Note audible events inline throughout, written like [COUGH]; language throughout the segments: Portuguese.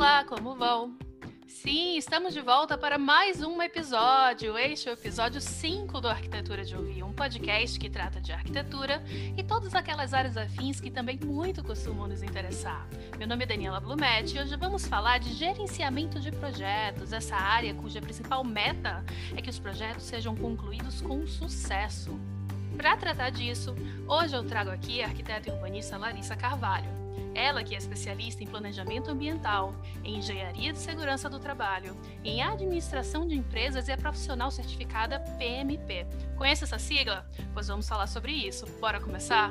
Olá, como vão? Sim, estamos de volta para mais um episódio. Este é o episódio 5 do Arquitetura de Ouvir, um podcast que trata de arquitetura e todas aquelas áreas afins que também muito costumam nos interessar. Meu nome é Daniela Blumetti e hoje vamos falar de gerenciamento de projetos, essa área cuja principal meta é que os projetos sejam concluídos com sucesso. Para tratar disso, hoje eu trago aqui a arquiteta e urbanista Larissa Carvalho. Ela que é especialista em planejamento ambiental, em engenharia de segurança do trabalho, em administração de empresas e é profissional certificada PMP. Conhece essa sigla? Pois vamos falar sobre isso. Bora começar?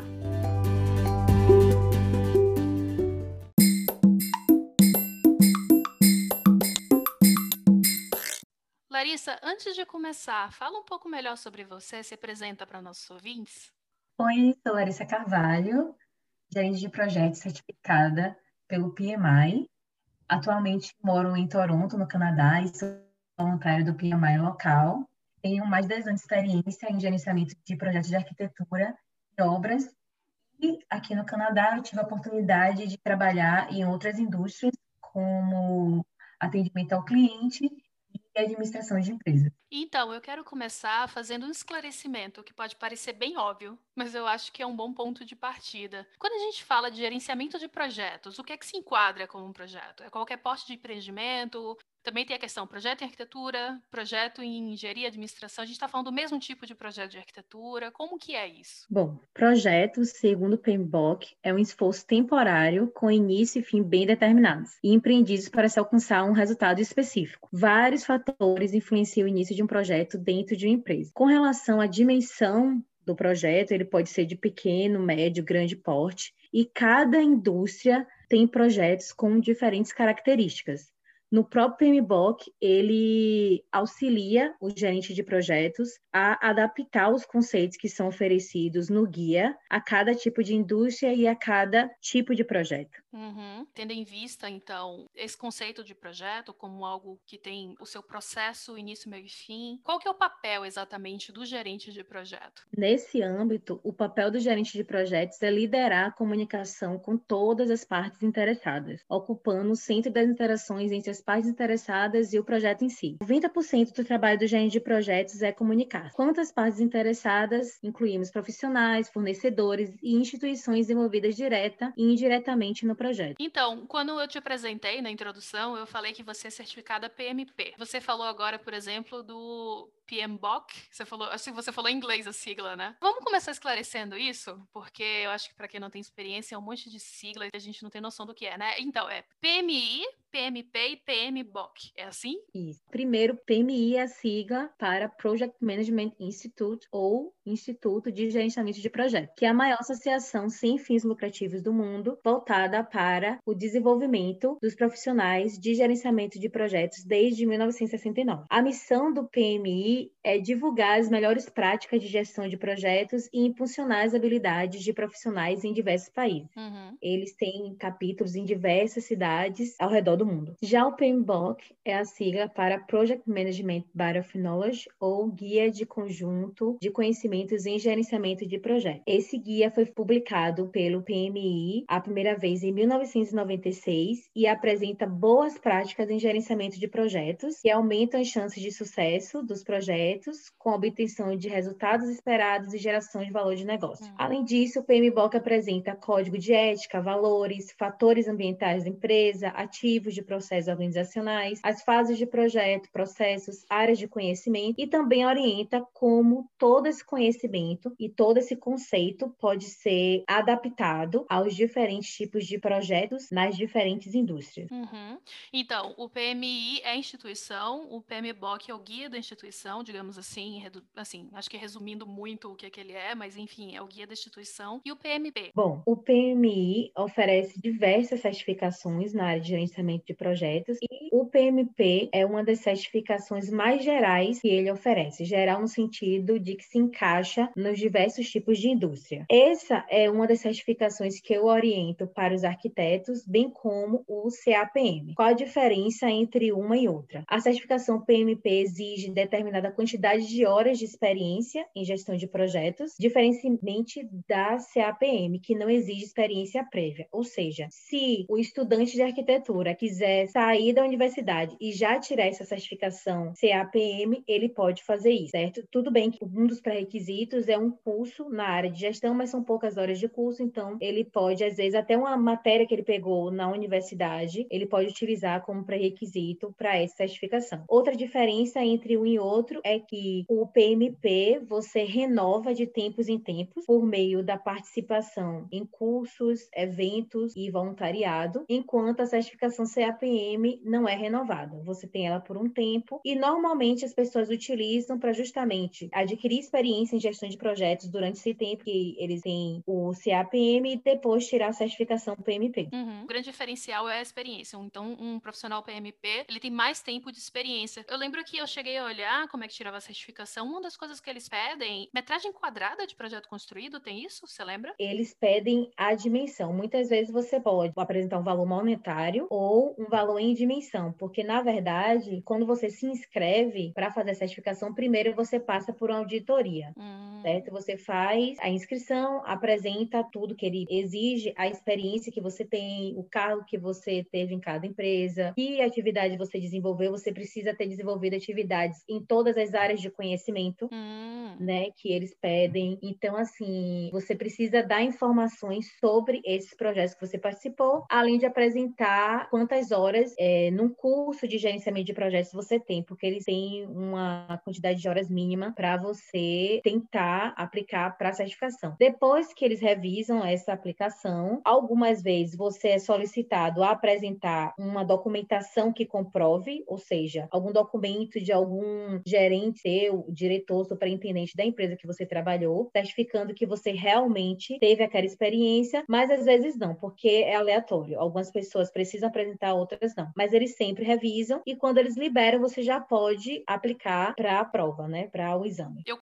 Larissa, antes de começar, fala um pouco melhor sobre você, se apresenta para nossos ouvintes. Oi, sou Larissa Carvalho, gerente de projetos certificada pelo PMI. Atualmente moro em Toronto, no Canadá, e sou voluntária do PMI local. Tenho mais de 10 anos de experiência em gerenciamento de projetos de arquitetura e obras. E aqui no Canadá eu tive a oportunidade de trabalhar em outras indústrias, como atendimento ao cliente e administração de empresas. Então, eu quero começar fazendo um esclarecimento que pode parecer bem óbvio, mas eu acho que é um bom ponto de partida. Quando a gente fala de gerenciamento de projetos, o que é que se enquadra como um projeto? É qualquer porte de empreendimento, também tem a questão projeto em arquitetura, projeto em engenharia e administração. A gente está falando do mesmo tipo de projeto de arquitetura. Como que é isso? Bom, projeto, segundo o PMBOK, é um esforço temporário com início e fim bem determinados e empreendidos para se alcançar um resultado específico. Vários fatores influenciam o início de um projeto dentro de uma empresa. Com relação à dimensão do projeto, ele pode ser de pequeno, médio, grande porte, e cada indústria tem projetos com diferentes características. No próprio PMBOK, ele auxilia o gerente de projetos a adaptar os conceitos que são oferecidos no guia a cada tipo de indústria e a cada tipo de projeto. Uhum. Tendo em vista, então, esse conceito de projeto como algo que tem o seu processo, início, meio e fim, qual que é o papel exatamente do gerente de projeto? Nesse âmbito, o papel do gerente de projetos é liderar a comunicação com todas as partes interessadas, ocupando o centro das interações entre as as partes interessadas e o projeto em si. 90% do trabalho do gerente de projetos é comunicar. Quantas partes interessadas incluímos profissionais, fornecedores e instituições envolvidas direta e indiretamente no projeto. Então, quando eu te apresentei na introdução, eu falei que você é certificada PMP. Você falou agora, por exemplo, do PMBOK. Você falou, assim, você falou em inglês a sigla, né? Vamos começar esclarecendo isso, porque eu acho que para quem não tem experiência é um monte de sigla e a gente não tem noção do que é, né? Então, é PMI, PMP e PMBOK. É assim? Isso. Primeiro, PMI é a sigla para Project Management Institute ou Instituto de Gerenciamento de Projetos, que é a maior associação sem fins lucrativos do mundo voltada para o desenvolvimento dos profissionais de gerenciamento de projetos desde 1969. A missão do PMI é divulgar as melhores práticas de gestão de projetos e impulsionar as habilidades de profissionais em diversos países. Uhum. Eles têm capítulos em diversas cidades ao redor do mundo. Já o PMBOK é a sigla para Project Management Body of Knowledge, ou Guia de Conjunto de Em Gerenciamento de Projetos. Esse guia foi publicado pelo PMI a primeira vez em 1996 e apresenta boas práticas em gerenciamento de projetos que aumentam as chances de sucesso dos projetos com obtenção de resultados esperados e geração de valor de negócio. Uhum. Além disso, o PMBOK apresenta código de ética, valores, fatores ambientais da empresa, ativos de processos organizacionais, as fases de projeto, processos, áreas de conhecimento e também orienta como todo esse conhecimento e todo esse conceito pode ser adaptado aos diferentes tipos de projetos nas diferentes indústrias. Uhum. Então, o PMI é instituição, o PMBOK é o guia da instituição, instituição, digamos assim, assim, acho que resumindo muito o que, é que ele é, mas enfim, é o guia da instituição, e o PMP. Bom, o PMI oferece diversas certificações na área de gerenciamento de projetos e o PMP é uma das certificações mais gerais que ele oferece, geral no sentido de que se encaixa encaixa nos diversos tipos de indústria. Essa é uma das certificações que eu oriento para os arquitetos, bem como o CAPM. Qual a diferença entre uma e outra? A certificação PMP exige determinada quantidade de horas de experiência em gestão de projetos, diferentemente da CAPM, que não exige experiência prévia. Ou seja, se o estudante de arquitetura quiser sair da universidade e já tirar essa certificação CAPM, ele pode fazer isso, certo? Tudo bem que um dos pré-requisitos é um curso na área de gestão, mas são poucas horas de curso, então ele pode, às vezes, até uma matéria que ele pegou na universidade, ele pode utilizar como pré-requisito para essa certificação. Outra diferença entre um e outro é que o PMP você renova de tempos em tempos por meio da participação em cursos, eventos e voluntariado, enquanto a certificação CAPM não é renovada. Você tem ela por um tempo e normalmente as pessoas utilizam para justamente adquirir experiência em gestão de projetos durante esse tempo que eles têm o CAPM e depois tirar a certificação PMP. Uhum. O grande diferencial é a experiência. Então, um profissional PMP, ele tem mais tempo de experiência. Eu lembro que eu cheguei a olhar como é que tirava a certificação. Uma das coisas que eles pedem, metragem quadrada de projeto construído, tem isso? Você lembra? Eles pedem a dimensão. Muitas vezes você pode apresentar um valor monetário ou um valor em dimensão, porque na verdade, quando você se inscreve para fazer a certificação, primeiro você passa por uma auditoria. Mm. Certo? Você faz a inscrição, apresenta tudo que ele exige, a experiência que você tem, o cargo que você teve em cada empresa, que atividade você desenvolveu, você precisa ter desenvolvido atividades em todas as áreas de conhecimento, hum. né, que eles pedem. Então, assim, você precisa dar informações sobre esses projetos que você participou, além de apresentar quantas horas é, num curso de gerenciamento de projetos você tem, porque eles têm uma quantidade de horas mínima para você tentar aplicar para certificação. Depois que eles revisam essa aplicação, algumas vezes você é solicitado a apresentar uma documentação que comprove, ou seja, algum documento de algum gerente seu, diretor, superintendente da empresa que você trabalhou, certificando que você realmente teve aquela experiência, mas às vezes não, porque é aleatório. Algumas pessoas precisam apresentar, outras não. Mas eles sempre revisam e quando eles liberam, você já pode aplicar para a prova, né? Para o exame. Eu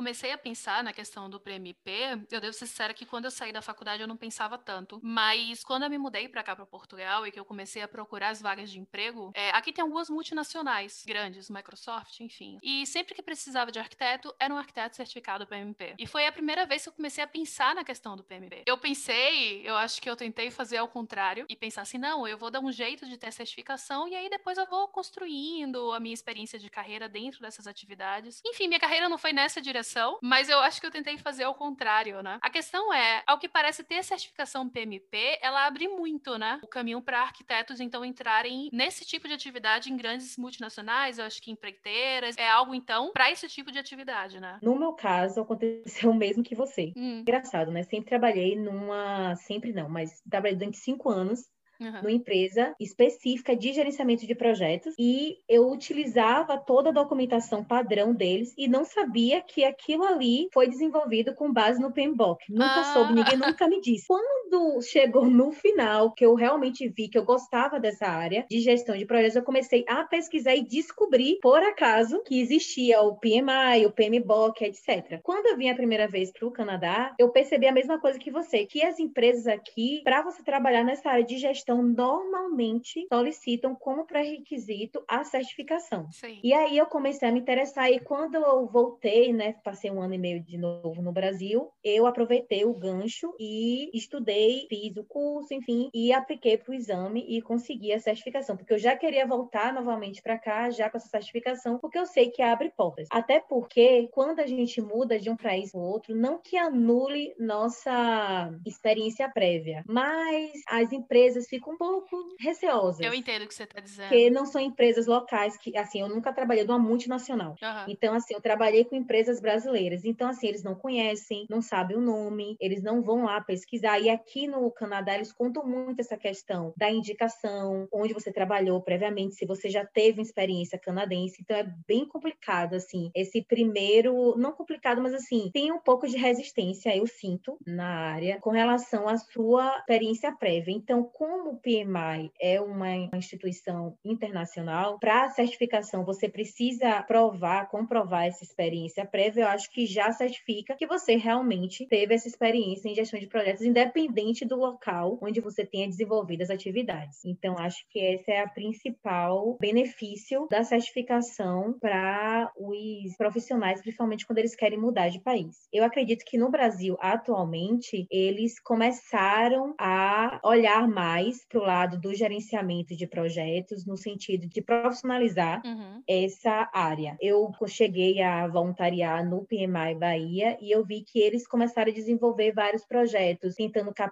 comecei a pensar na questão do PMP, eu devo ser sincera que quando eu saí da faculdade eu não pensava tanto. Mas quando eu me mudei para cá, para Portugal, e que eu comecei a procurar as vagas de emprego, é, aqui tem algumas multinacionais grandes, Microsoft, enfim. E sempre que precisava de arquiteto, era um arquiteto certificado PMP. E foi a primeira vez que eu comecei a pensar na questão do PMP. Eu pensei, eu acho que eu tentei fazer ao contrário e pensar assim: não, eu vou dar um jeito de ter certificação e aí depois eu vou construindo a minha experiência de carreira dentro dessas atividades. Enfim, minha carreira não foi nessa direção mas eu acho que eu tentei fazer ao contrário, né? A questão é, ao que parece ter certificação PMP, ela abre muito, né? O caminho para arquitetos então entrarem nesse tipo de atividade em grandes multinacionais, eu acho que empreiteiras, é algo então para esse tipo de atividade, né? No meu caso, aconteceu o mesmo que você. Hum. Engraçado, né? Sempre trabalhei numa, sempre não, mas trabalhei durante cinco anos uhum. numa empresa específica de gerenciamento de projetos e eu utilizava toda a documentação padrão deles e não sabia que aquilo ali foi desenvolvido com base no PMBOK. Nunca ah. soube, ninguém nunca me disse. [LAUGHS] Quando chegou no final, que eu realmente vi que eu gostava dessa área de gestão de projetos, eu comecei a pesquisar e descobri, por acaso, que existia o PMI, o PMBOK, etc. Quando eu vim a primeira vez para o Canadá, eu percebi a mesma coisa que você, que as empresas aqui, para você trabalhar nessa área de gestão normalmente solicitam como pré-requisito a certificação. Sim. E aí eu comecei a me interessar e quando eu voltei, né, passei um ano e meio de novo no Brasil, eu aproveitei o gancho e estudei, fiz o curso, enfim, e apliquei para o exame e consegui a certificação, porque eu já queria voltar novamente para cá já com essa certificação, porque eu sei que abre portas. Até porque quando a gente muda de um país para outro, não que anule nossa experiência prévia, mas as empresas ficam um pouco receosa. Eu entendo o que você está dizendo. Porque não são empresas locais que, assim, eu nunca trabalhei numa multinacional. Uhum. Então, assim, eu trabalhei com empresas brasileiras. Então, assim, eles não conhecem, não sabem o nome, eles não vão lá pesquisar. E aqui no Canadá, eles contam muito essa questão da indicação, onde você trabalhou previamente, se você já teve experiência canadense. Então, é bem complicado, assim, esse primeiro, não complicado, mas assim, tem um pouco de resistência, eu sinto, na área, com relação à sua experiência prévia. Então, como o PMI é uma instituição internacional, para a certificação você precisa provar, comprovar essa experiência prévia, eu acho que já certifica que você realmente teve essa experiência em gestão de projetos, independente do local onde você tenha desenvolvido as atividades. Então, acho que esse é a principal benefício da certificação para os profissionais, principalmente quando eles querem mudar de país. Eu acredito que no Brasil, atualmente, eles começaram a olhar mais para o lado do gerenciamento de projetos, no sentido de profissionalizar uhum. essa área. Eu cheguei a voluntariar no PMI Bahia e eu vi que eles começaram a desenvolver vários projetos, tentando captar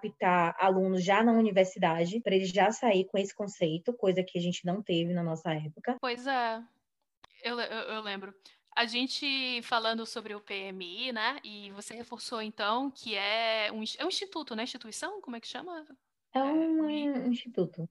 alunos já na universidade, para eles já sair com esse conceito, coisa que a gente não teve na nossa época. Pois é, eu, eu, eu lembro. A gente falando sobre o PMI, né? E você reforçou então que é um, é um instituto, né? Instituição? Como é que chama? É um, é um instituto.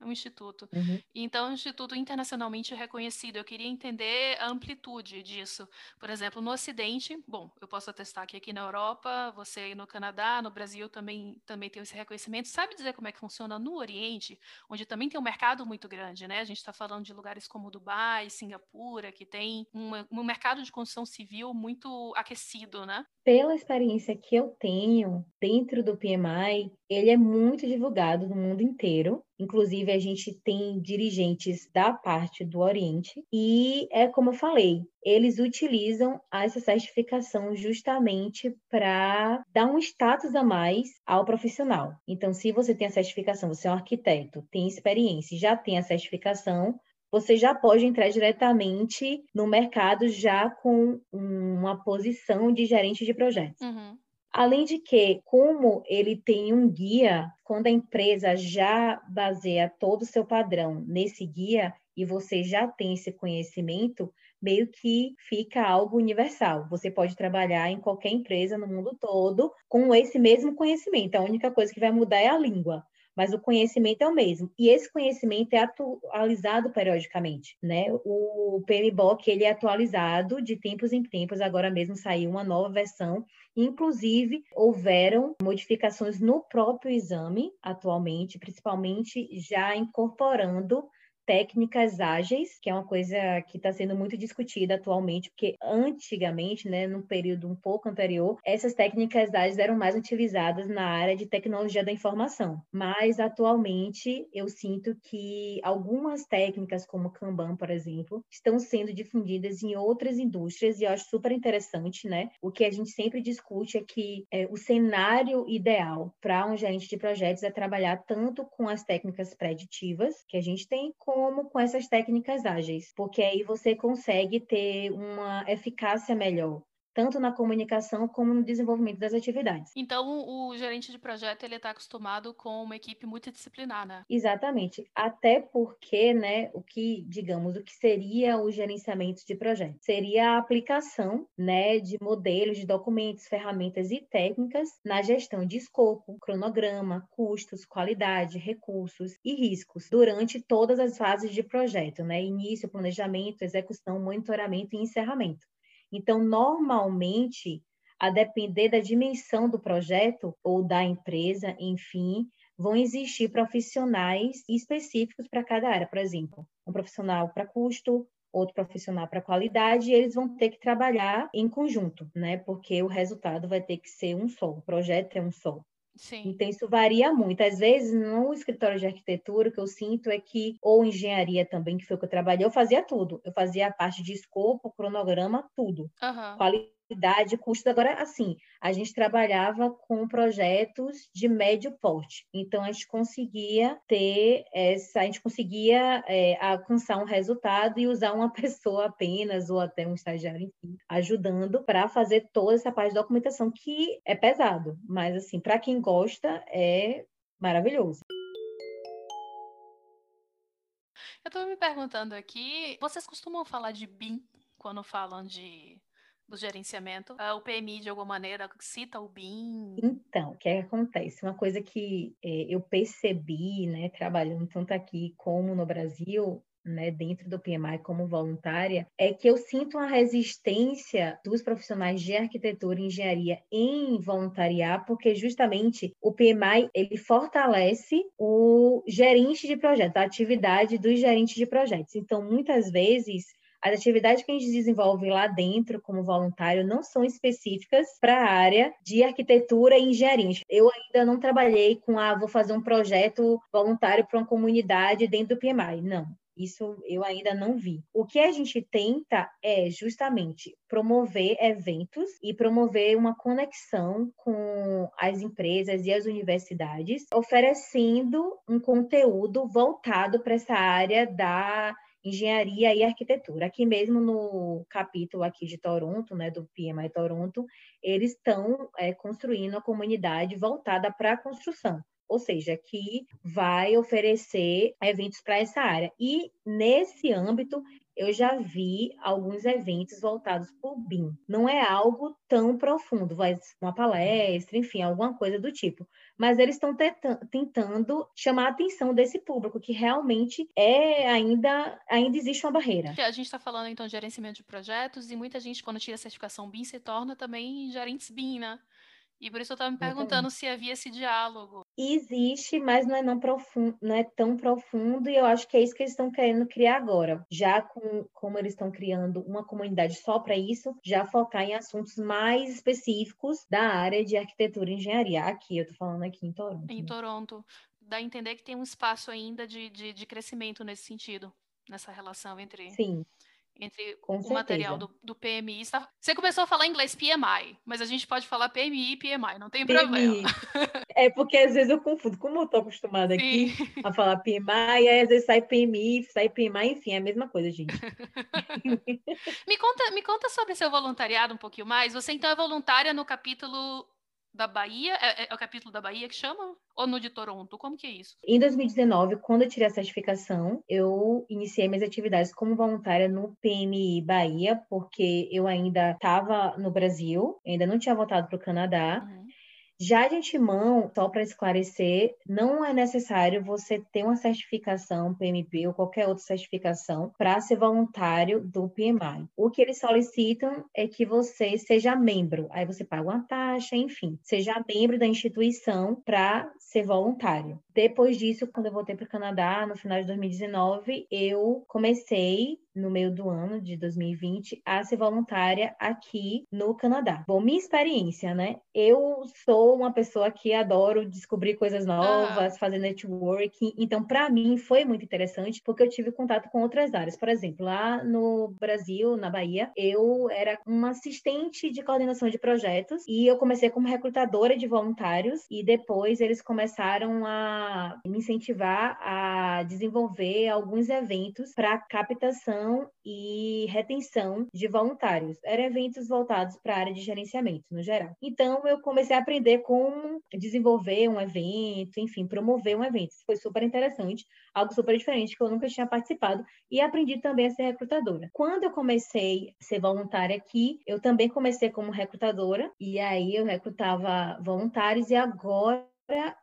É um instituto. Uhum. Então, é um instituto internacionalmente reconhecido. Eu queria entender a amplitude disso. Por exemplo, no Ocidente, bom, eu posso atestar que aqui na Europa, você aí no Canadá, no Brasil também, também tem esse reconhecimento. Sabe dizer como é que funciona no Oriente, onde também tem um mercado muito grande, né? A gente está falando de lugares como Dubai, Singapura, que tem uma, um mercado de construção civil muito aquecido, né? Pela experiência que eu tenho dentro do PMI, ele é muito divulgado no mundo inteiro. Inclusive, a gente tem dirigentes da parte do Oriente. E é como eu falei, eles utilizam essa certificação justamente para dar um status a mais ao profissional. Então, se você tem a certificação, você é um arquiteto, tem experiência, já tem a certificação, você já pode entrar diretamente no mercado já com uma posição de gerente de projetos. Uhum. Além de que, como ele tem um guia, quando a empresa já baseia todo o seu padrão nesse guia e você já tem esse conhecimento, meio que fica algo universal. Você pode trabalhar em qualquer empresa no mundo todo com esse mesmo conhecimento. A única coisa que vai mudar é a língua mas o conhecimento é o mesmo. E esse conhecimento é atualizado periodicamente, né? O PMBOK, ele é atualizado de tempos em tempos, agora mesmo saiu uma nova versão, inclusive houveram modificações no próprio exame atualmente, principalmente já incorporando técnicas ágeis, que é uma coisa que está sendo muito discutida atualmente, porque antigamente, né, num período um pouco anterior, essas técnicas ágeis eram mais utilizadas na área de tecnologia da informação. Mas atualmente eu sinto que algumas técnicas, como Kanban, por exemplo, estão sendo difundidas em outras indústrias e eu acho super interessante, né? O que a gente sempre discute é que é, o cenário ideal para um gerente de projetos é trabalhar tanto com as técnicas preditivas que a gente tem, com como com essas técnicas ágeis, porque aí você consegue ter uma eficácia melhor tanto na comunicação como no desenvolvimento das atividades. Então, o gerente de projeto ele está acostumado com uma equipe multidisciplinar, né? Exatamente. Até porque, né, o que, digamos, o que seria o gerenciamento de projeto? Seria a aplicação, né, de modelos, de documentos, ferramentas e técnicas na gestão de escopo, cronograma, custos, qualidade, recursos e riscos durante todas as fases de projeto, né? Início, planejamento, execução, monitoramento e encerramento. Então, normalmente, a depender da dimensão do projeto ou da empresa, enfim, vão existir profissionais específicos para cada área. Por exemplo, um profissional para custo, outro profissional para qualidade, e eles vão ter que trabalhar em conjunto, né? Porque o resultado vai ter que ser um só, o projeto é um só. Sim. Então, isso varia muito. Às vezes, no escritório de arquitetura, o que eu sinto é que, ou engenharia também, que foi o que eu trabalhei, eu fazia tudo. Eu fazia a parte de escopo, cronograma, tudo. Uhum. Qualidade qualidade, custos. Agora, assim, a gente trabalhava com projetos de médio porte. Então, a gente conseguia ter essa, a gente conseguia é, alcançar um resultado e usar uma [LAUGHS] pessoa apenas, ou até um estagiário, enfim, ajudando para fazer toda essa parte de documentação, que é pesado, mas, assim, para quem gosta, é maravilhoso. Eu estou me perguntando aqui, vocês costumam falar de BIM quando falam de do gerenciamento. Uh, o PMI, de alguma maneira, cita o BIM? Então, o que, é que acontece? Uma coisa que é, eu percebi, né, trabalhando tanto aqui como no Brasil, né, dentro do PMI como voluntária, é que eu sinto uma resistência dos profissionais de arquitetura e engenharia em voluntariar, porque justamente o PMI ele fortalece o gerente de projetos, a atividade dos gerentes de projetos. Então, muitas vezes as atividades que a gente desenvolve lá dentro, como voluntário, não são específicas para a área de arquitetura e engenharia. Eu ainda não trabalhei com, ah, vou fazer um projeto voluntário para uma comunidade dentro do PMI. Não. Isso eu ainda não vi. O que a gente tenta é justamente promover eventos e promover uma conexão com as empresas e as universidades, oferecendo um conteúdo voltado para essa área da engenharia e arquitetura. Aqui mesmo no capítulo aqui de Toronto, né, do PMI Toronto, eles estão é, construindo a comunidade voltada para a construção ou seja, que vai oferecer eventos para essa área. E nesse âmbito, eu já vi alguns eventos voltados para o BIM. Não é algo tão profundo, vai uma palestra, enfim, alguma coisa do tipo. Mas eles estão tentando chamar a atenção desse público, que realmente é ainda, ainda existe uma barreira. A gente está falando então de gerenciamento de projetos, e muita gente, quando tira a certificação BIM, se torna também gerentes BIM, né? E por isso eu estava me perguntando se havia esse diálogo. Existe, mas não é, não, profundo, não é tão profundo, e eu acho que é isso que eles estão querendo criar agora. Já com como eles estão criando uma comunidade só para isso, já focar em assuntos mais específicos da área de arquitetura e engenharia. Aqui, eu estou falando aqui em Toronto. Em né? Toronto. Dá a entender que tem um espaço ainda de, de, de crescimento nesse sentido, nessa relação entre. Sim entre Com o certeza. material do, do PMI. Você começou a falar inglês PMI, mas a gente pode falar PMI e PMI, não tem PMI. problema. É porque às vezes eu confundo, como eu estou acostumada aqui Sim. a falar PMI, aí às vezes sai PMI, sai PMI, enfim, é a mesma coisa, gente. [LAUGHS] me, conta, me conta sobre seu voluntariado um pouquinho mais. Você então é voluntária no capítulo da Bahia? É, é, é, o capítulo da Bahia que chama? Ou no de Toronto? Como que é isso? Em 2019, quando eu tirei a certificação, eu iniciei minhas atividades como voluntária no PMI Bahia, porque eu ainda estava no Brasil, ainda não tinha voltado para o Canadá. Uhum. Já de antemão, só para esclarecer, não é necessário você ter uma certificação PMP ou qualquer outra certificação para ser voluntário do PMI. O que eles solicitam é que você seja membro. Aí você paga uma taxa, enfim, seja membro da instituição para ser voluntário. Depois disso, quando eu voltei para o Canadá, no final de 2019, eu comecei no meio do ano de 2020 a ser voluntária aqui no Canadá. Bom, minha experiência, né? Eu sou uma pessoa que adoro descobrir coisas novas, ah. fazer networking. Então, para mim foi muito interessante porque eu tive contato com outras áreas. Por exemplo, lá no Brasil, na Bahia, eu era uma assistente de coordenação de projetos e eu comecei como recrutadora de voluntários e depois eles começaram a me incentivar a desenvolver alguns eventos para captação e retenção de voluntários. Eram eventos voltados para a área de gerenciamento, no geral. Então, eu comecei a aprender como desenvolver um evento, enfim, promover um evento. Isso foi super interessante, algo super diferente que eu nunca tinha participado e aprendi também a ser recrutadora. Quando eu comecei a ser voluntária aqui, eu também comecei como recrutadora e aí eu recrutava voluntários e agora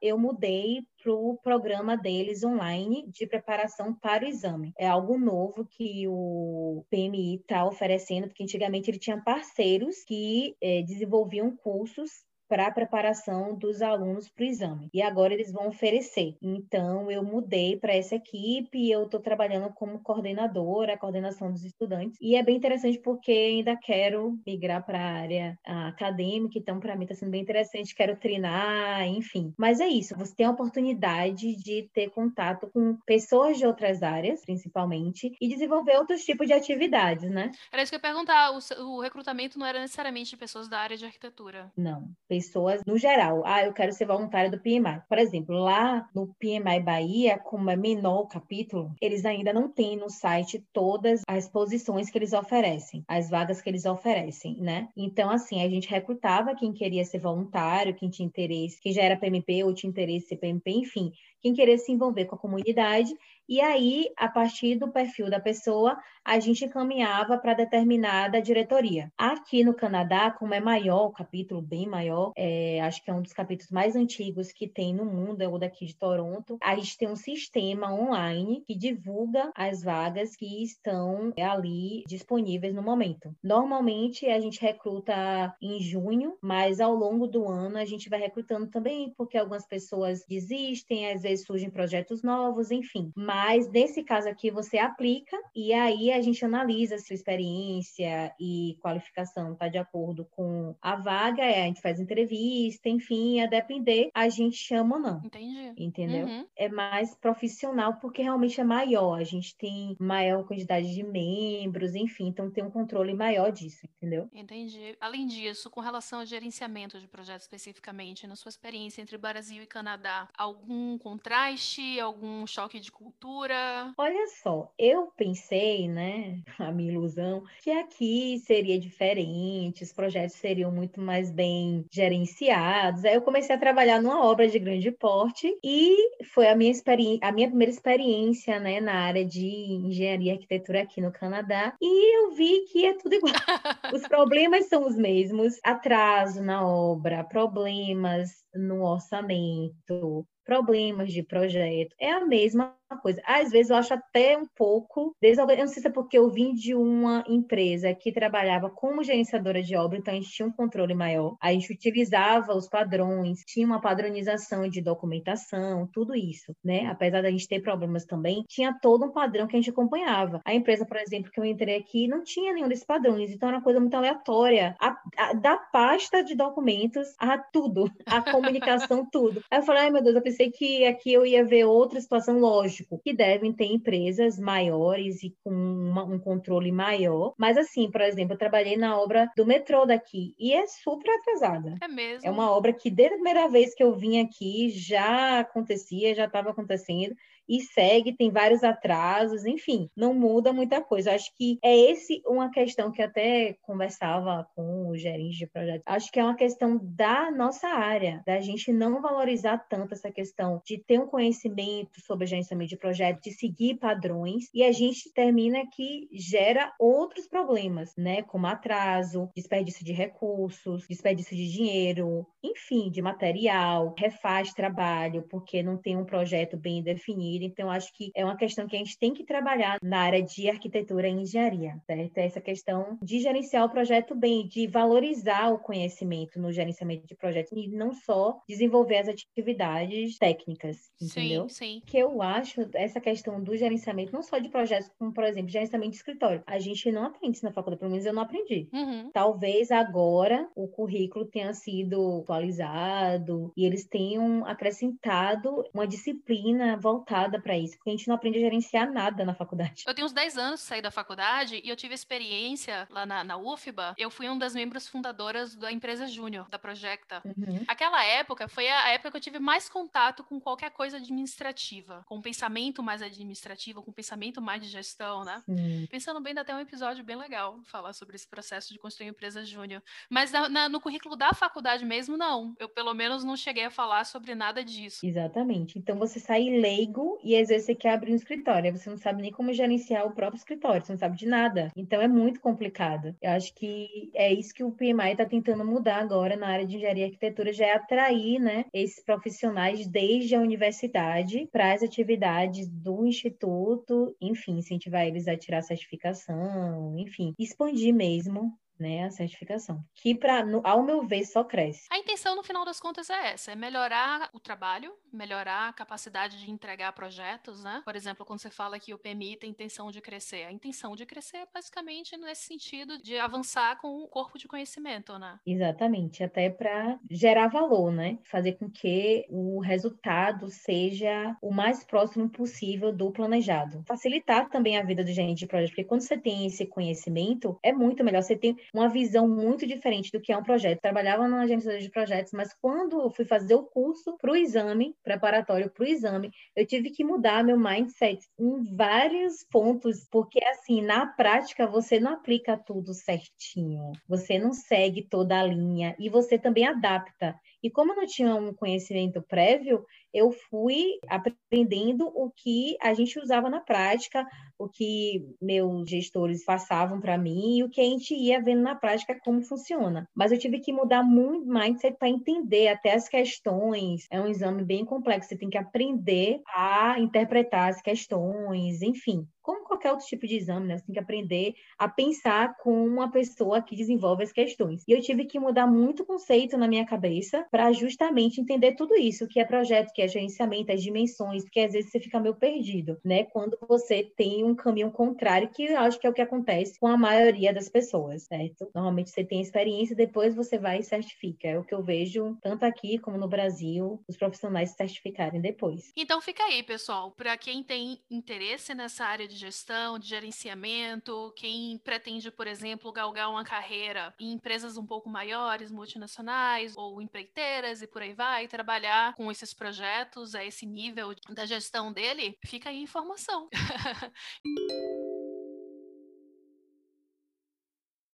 eu mudei para o programa deles online de preparação para o exame. É algo novo que o PMI está oferecendo, porque antigamente ele tinha parceiros que é, desenvolviam cursos para a preparação dos alunos para o exame. E agora eles vão oferecer. Então, eu mudei para essa equipe e eu estou trabalhando como coordenadora, a coordenação dos estudantes. E é bem interessante porque ainda quero migrar para a área acadêmica, então, para mim está sendo bem interessante. Quero treinar, enfim. Mas é isso, você tem a oportunidade de ter contato com pessoas de outras áreas, principalmente, e desenvolver outros tipos de atividades, né? Era isso que eu ia perguntar. O, o recrutamento não era necessariamente de pessoas da área de arquitetura? Não pessoas no geral. Ah, eu quero ser voluntária do PMI. Por exemplo, lá no PMI Bahia, como é menor o capítulo, eles ainda não têm no site todas as posições que eles oferecem, as vagas que eles oferecem, né? Então, assim, a gente recrutava quem queria ser voluntário, quem tinha interesse, quem já era PMP ou tinha interesse em ser PMP, enfim, quem queria se envolver com a comunidade E aí, a partir do perfil da pessoa, a gente encaminhava para determinada diretoria. Aqui no Canadá, como é maior, o capítulo bem maior, é, acho que é um dos capítulos mais antigos que tem no mundo, é o daqui de Toronto, a gente tem um sistema online que divulga as vagas que estão ali disponíveis no momento. Normalmente, a gente recruta em junho, mas ao longo do ano a gente vai recrutando também, porque algumas pessoas desistem, às vezes surgem projetos novos, enfim. Mas nesse caso aqui, você aplica e aí a gente analisa se a experiência e qualificação está de acordo com a vaga, a gente faz entrevista, enfim, a depender, a gente chama ou não. Entendi. Entendeu? Uhum. É mais profissional porque realmente é maior, a gente tem maior quantidade de membros, enfim, então tem um controle maior disso, entendeu? Entendi. Além disso, com relação ao gerenciamento de projetos especificamente, na sua experiência entre Brasil e Canadá, algum contraste, algum choque de cultura? Olha só, eu pensei, né, [LAUGHS] a minha ilusão, que aqui seria diferente, os projetos seriam muito mais bem gerenciados. Aí eu comecei a trabalhar numa obra de grande porte e foi a minha experiência, a minha primeira experiência, né, na área de engenharia e arquitetura aqui no Canadá, e eu vi que é tudo igual. [LAUGHS] os problemas são os mesmos, atraso na obra, problemas no orçamento, problemas de projeto. É a mesma coisa. Às vezes eu acho até um pouco desorganizado. Eu não sei se é porque eu vim de uma empresa que trabalhava como gerenciadora de obra, então a gente tinha um controle maior. A gente utilizava os padrões, tinha uma padronização de documentação, tudo isso, né? Apesar da gente ter problemas também, tinha todo um padrão que a gente acompanhava. A empresa, por exemplo, que eu entrei aqui, não tinha nenhum desses padrões, então era uma coisa muito aleatória. A, a, da pasta de documentos a tudo, [LAUGHS] a comunicação, tudo. Aí eu falei, ai meu Deus, eu pensei pensei que aqui eu ia ver outra situação, lógico, que devem ter empresas maiores e com uma, um controle maior. Mas assim, por exemplo, eu trabalhei na obra do metrô daqui e é super atrasada. É mesmo? É uma obra que desde a primeira vez que eu vim aqui já acontecia, já estava acontecendo e segue, tem vários atrasos, enfim, não muda muita coisa. Acho que é esse uma questão que até conversava com o gerente de projeto. Acho que é uma questão da nossa área, da gente não valorizar tanto essa questão de ter um conhecimento sobre gerenciamento de projeto, de seguir padrões, e a gente termina que gera outros problemas, né? Como atraso, desperdício de recursos, desperdício de dinheiro, enfim, de material, refaz trabalho, porque não tem um projeto bem definido então, acho que é uma questão que a gente tem que trabalhar na área de arquitetura e engenharia, certo? Essa questão de gerenciar o projeto bem, de valorizar o conhecimento no gerenciamento de projetos e não só desenvolver as atividades técnicas, entendeu? Sim, sim. Que eu acho essa questão do gerenciamento, não só de projetos, como, por exemplo, gerenciamento de escritório. A gente não aprende isso na faculdade, pelo menos eu não aprendi. Uhum. Talvez agora o currículo tenha sido atualizado e eles tenham acrescentado uma disciplina voltada voltada para isso, porque a gente não aprende a gerenciar nada na faculdade. Eu tenho uns 10 anos que saí da faculdade e eu tive experiência lá na, na UFBA. Eu fui uma das membros fundadoras da empresa Júnior, da Projecta. Uhum. Aquela época foi a época que eu tive mais contato com qualquer coisa administrativa, com pensamento mais administrativo, com pensamento mais de gestão, né? Pensando bem, dá até um episódio bem legal falar sobre esse processo de construir uma empresa júnior. Mas na, na, no currículo da faculdade mesmo, não. Eu, pelo menos, não cheguei a falar sobre nada disso. Exatamente. Então, você sai leigo e às vezes você quer abrir um escritório, você não sabe nem como gerenciar o próprio escritório, você não sabe de nada. Então é muito complicado. Eu acho que é isso que o PMI está tentando mudar agora na área de engenharia e arquitetura, já é atrair, né, esses profissionais desde a universidade para as atividades do instituto, enfim, incentivar eles a tirar certificação, enfim, expandir mesmo né, a certificação, que para ao meu ver só cresce. A intenção no final das contas é essa, é melhorar o trabalho, melhorar a capacidade de entregar projetos, né? Por exemplo, quando você fala que o PMI tem intenção de crescer, a intenção de crescer é basicamente nesse sentido de avançar com o corpo de conhecimento, né? Exatamente, até para gerar valor, né? Fazer com que o resultado seja o mais próximo possível do planejado. Facilitar também a vida do gerente de projeto, porque quando você tem esse conhecimento, é muito melhor. Você tem uma visão muito diferente do que é um projeto. Trabalhava numa agência de projetos, mas quando eu fui fazer o curso para o exame, preparatório para o exame, eu tive que mudar meu mindset em vários pontos, porque assim, na prática você não aplica tudo certinho, você não segue toda a linha e você também adapta. E como eu não tinha um conhecimento prévio, eu fui aprendendo o que a gente usava na prática, o que meus gestores passavam para mim e o que a gente ia vendo na prática como funciona. Mas eu tive que mudar muito mindset para entender até as questões. É um exame bem complexo, você tem que aprender a interpretar as questões, enfim como qualquer outro tipo de exame, né? Você tem que aprender a pensar com uma pessoa que desenvolve as questões. E eu tive que mudar muito conceito na minha cabeça para justamente entender tudo isso, que é projeto, que é gerenciamento, as dimensões, porque às vezes você fica meio perdido, né? Quando você tem um caminho contrário, que eu acho que é o que acontece com a maioria das pessoas, certo? Normalmente você tem experiência, depois você vai e certifica. É o que eu vejo tanto aqui como no Brasil, os profissionais certificarem depois. Então fica aí, pessoal, para quem tem interesse nessa área de gestão, de gerenciamento, quem pretende, por exemplo, galgar uma carreira em empresas um pouco maiores, multinacionais ou empreiteiras e por aí vai, trabalhar com esses projetos a esse nível da gestão dele, fica aí a informação. [LAUGHS]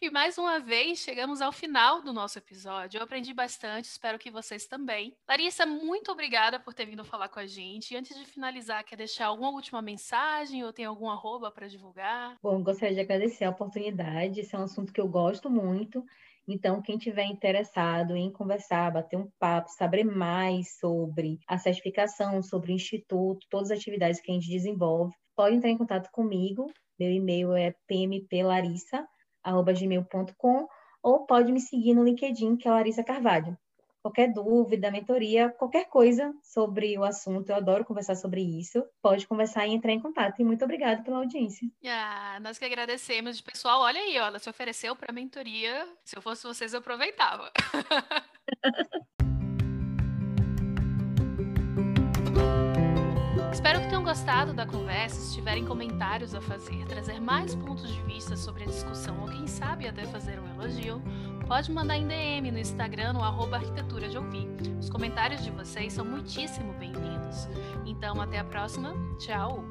E mais uma vez chegamos ao final do nosso episódio. Eu aprendi bastante, espero que vocês também. Larissa, muito obrigada por ter vindo falar com a gente. E antes de finalizar, quer deixar alguma última mensagem ou tem algum arroba para divulgar? Bom, gostaria de agradecer a oportunidade. Esse é um assunto que eu gosto muito. Então, quem tiver interessado em conversar, bater um papo, saber mais sobre a certificação, sobre o instituto, todas as atividades que a gente desenvolve, pode entrar em contato comigo. Meu e-mail é pmplarissa.com gmail.com ou pode me seguir no LinkedIn, que é Larissa Carvalho. Qualquer dúvida, mentoria, qualquer coisa sobre o assunto, eu adoro conversar sobre isso. Pode conversar e entrar em contato. E muito obrigada pela audiência. Ah, nós que agradecemos. Pessoal, olha aí, ela se ofereceu para mentoria. Se eu fosse vocês, eu aproveitava. [LAUGHS] Espero que tenham gostado da conversa. Se tiverem comentários a fazer, trazer mais pontos de vista sobre a discussão ou quem sabe até fazer um elogio, pode mandar em DM no Instagram no arroba arquitetura de ouvir. Os comentários de vocês são muitíssimo bem-vindos. Então até a próxima. Tchau!